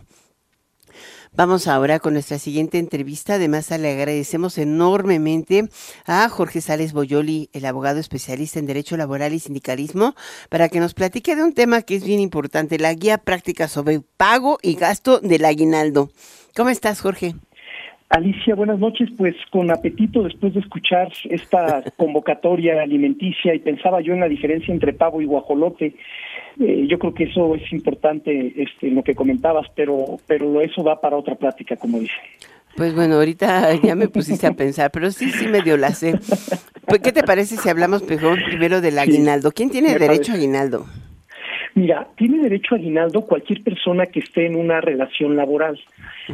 A: Vamos ahora con nuestra siguiente entrevista. Además, le agradecemos enormemente a Jorge Sales Boyoli, el abogado especialista en Derecho Laboral y Sindicalismo, para que nos platique de un tema que es bien importante, la guía práctica sobre pago y gasto del aguinaldo. ¿Cómo estás, Jorge?
O: Alicia, buenas noches. Pues con apetito después de escuchar esta convocatoria alimenticia y pensaba yo en la diferencia entre pavo y guajolote. Eh, yo creo que eso es importante, este, lo que comentabas, pero pero eso va para otra plática, como dice.
A: Pues bueno, ahorita ya me pusiste a pensar, pero sí, sí me dio la sé. Pues, ¿Qué te parece si hablamos primero del aguinaldo? ¿Quién tiene derecho a aguinaldo?
O: Mira, tiene derecho a aguinaldo cualquier persona que esté en una relación laboral.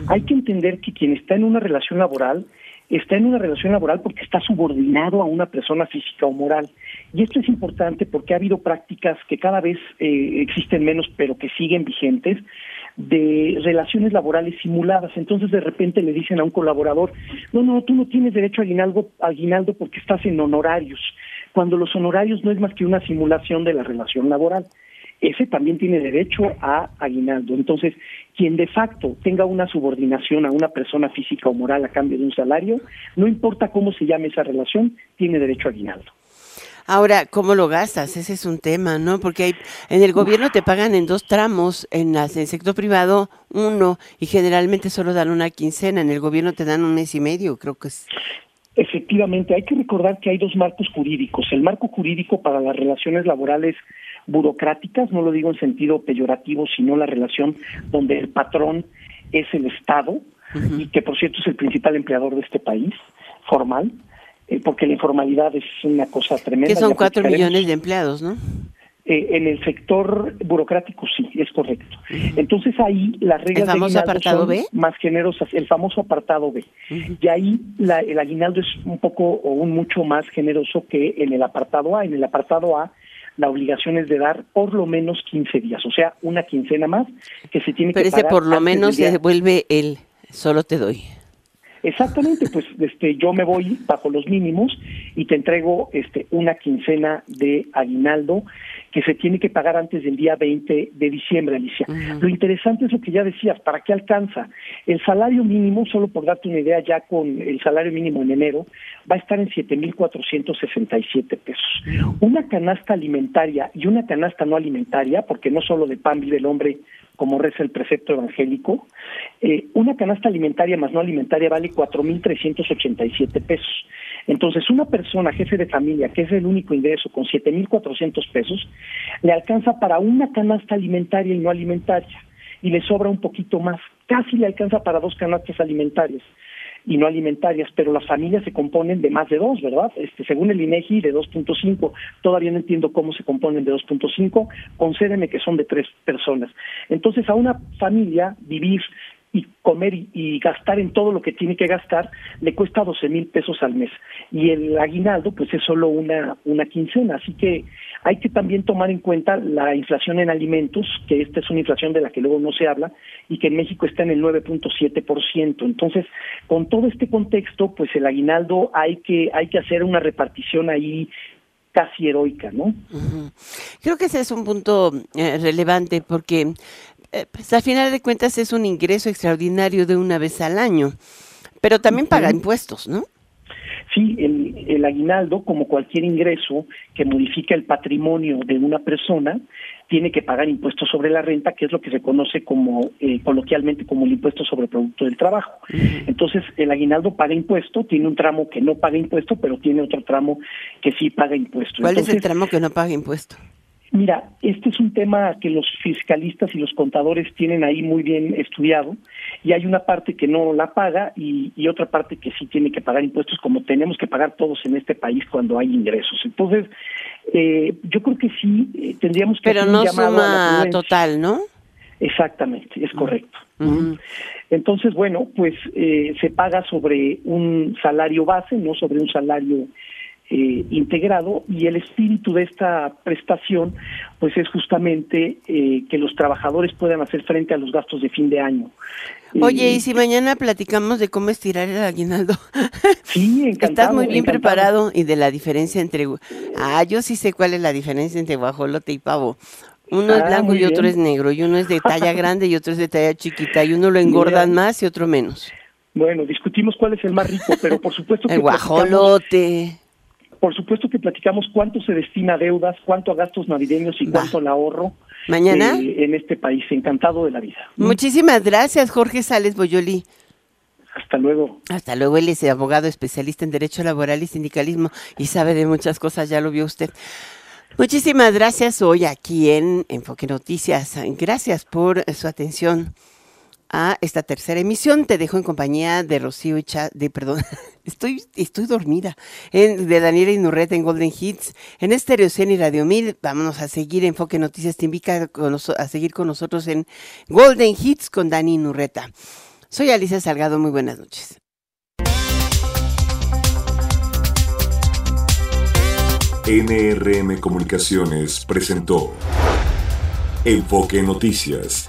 O: Hay que entender que quien está en una relación laboral está en una relación laboral porque está subordinado a una persona física o moral. Y esto es importante porque ha habido prácticas que cada vez eh, existen menos, pero que siguen vigentes, de relaciones laborales simuladas. Entonces de repente le dicen a un colaborador, no, no, tú no tienes derecho a aguinaldo, aguinaldo porque estás en honorarios, cuando los honorarios no es más que una simulación de la relación laboral ese también tiene derecho a aguinaldo. Entonces, quien de facto tenga una subordinación a una persona física o moral a cambio de un salario, no importa cómo se llame esa relación, tiene derecho a aguinaldo.
A: Ahora, ¿cómo lo gastas? Ese es un tema, ¿no? Porque hay, en el gobierno te pagan en dos tramos, en, el sector privado uno, y generalmente solo dan una quincena, en el gobierno te dan un mes y medio, creo que es.
O: Efectivamente, hay que recordar que hay dos marcos jurídicos. El marco jurídico para las relaciones laborales burocráticas, no lo digo en sentido peyorativo, sino la relación donde el patrón es el Estado y que por cierto es el principal empleador de este país, formal, eh, porque la informalidad es una cosa tremenda.
A: Que son cuatro millones de empleados, ¿no?
O: Eh, en el sector burocrático sí, es correcto. Entonces ahí las reglas
A: ¿El famoso apartado
O: son
A: B?
O: más generosas, el famoso apartado B. Y ahí la, el aguinaldo es un poco o un mucho más generoso que en el apartado A. En el apartado A la obligación es de dar por lo menos 15 días, o sea, una quincena más que se tiene
A: Pero
O: que pagar.
A: ese por lo menos se devuelve el solo te doy.
O: Exactamente, pues este yo me voy bajo los mínimos y te entrego este una quincena de aguinaldo que se tiene que pagar antes del día 20 de diciembre, Alicia. Lo interesante es lo que ya decías, ¿para qué alcanza? El salario mínimo, solo por darte una idea, ya con el salario mínimo en enero, va a estar en 7.467 pesos. Una canasta alimentaria y una canasta no alimentaria, porque no solo de pan vive el hombre, como reza el precepto evangélico, eh, una canasta alimentaria más no alimentaria vale 4.387 pesos. Entonces, una persona, jefe de familia, que es el único ingreso con 7.400 pesos, le alcanza para una canasta alimentaria y no alimentaria, y le sobra un poquito más, casi le alcanza para dos canastas alimentarias y no alimentarias, pero las familias se componen de más de dos, ¿verdad? Este, según el INEGI de 2.5, todavía no entiendo cómo se componen de 2.5, concédeme que son de tres personas. Entonces, a una familia vivir y comer y, gastar en todo lo que tiene que gastar le cuesta 12 mil pesos al mes. Y el aguinaldo pues es solo una una quincena. Así que hay que también tomar en cuenta la inflación en alimentos que esta es una inflación de la que luego no se habla y que en México está en el 9.7% entonces con todo este contexto pues el aguinaldo hay que hay que hacer una repartición ahí casi heroica, ¿no?
A: Creo que ese es un punto eh, relevante porque pues al final de cuentas es un ingreso extraordinario de una vez al año, pero también paga impuestos, ¿no?
O: Sí, el, aguinaldo, como cualquier ingreso que modifica el patrimonio de una persona, tiene que pagar impuestos sobre la renta, que es lo que se conoce como eh, coloquialmente como el impuesto sobre el producto del trabajo. Entonces, el aguinaldo paga impuesto, tiene un tramo que no paga impuesto, pero tiene otro tramo que sí paga impuesto.
A: ¿Cuál es el tramo que no paga impuesto?
O: Mira, este es un tema que los fiscalistas y los contadores tienen ahí muy bien estudiado y hay una parte que no la paga y, otra parte que sí tiene que pagar impuestos como tenemos que pagar todos en este país cuando hay ingresos. Entonces, eh, yo creo que sí eh, tendríamos que...
A: Pero no suma total, ¿no?
O: Exactamente, es correcto. Entonces, bueno, pues eh, se paga sobre un salario base, no sobre un salario eh, integrado y el espíritu de esta prestación pues es justamente eh, que los trabajadores puedan hacer frente a los gastos de fin de año.
A: Oye, ¿y si mañana platicamos de cómo estirar el aguinaldo?
O: Sí, encantado.
A: Estás muy bien preparado y de la diferencia entre... Ah, yo sí sé cuál es la diferencia entre guajolote y pavo. Uno es ah, blanco y otro es negro, y uno es de talla grande y otro es de talla chiquita, y uno lo engordan más y otro menos.
O: Bueno, discutimos cuál es el más rico, pero por supuesto que...
A: el guajolote.
O: Por supuesto que platicamos cuánto se destina a deudas, cuánto a gastos navideños y cuánto al ahorro.
A: ¿Mañana?
O: Eh, en este país. Encantado de la vida.
A: Muchísimas gracias, Jorge Sales Boyoli.
O: Hasta luego.
A: Hasta luego. Él es abogado especialista en Derecho Laboral y Sindicalismo y sabe de muchas cosas, ya lo vio usted. Muchísimas gracias hoy aquí en Enfoque Noticias. Gracias por su atención a esta tercera emisión. Te dejo en compañía de Rocío Cha, de perdón, estoy, estoy dormida, de Daniela Inurreta en Golden Hits, en Estéreo y Radio 1000. Vámonos a seguir Enfoque Noticias, te invita a, seguir con nosotros en Golden Hits con Dani Inurreta. Soy Alicia Salgado, muy buenas noches.
K: NRM Comunicaciones presentó Enfoque Noticias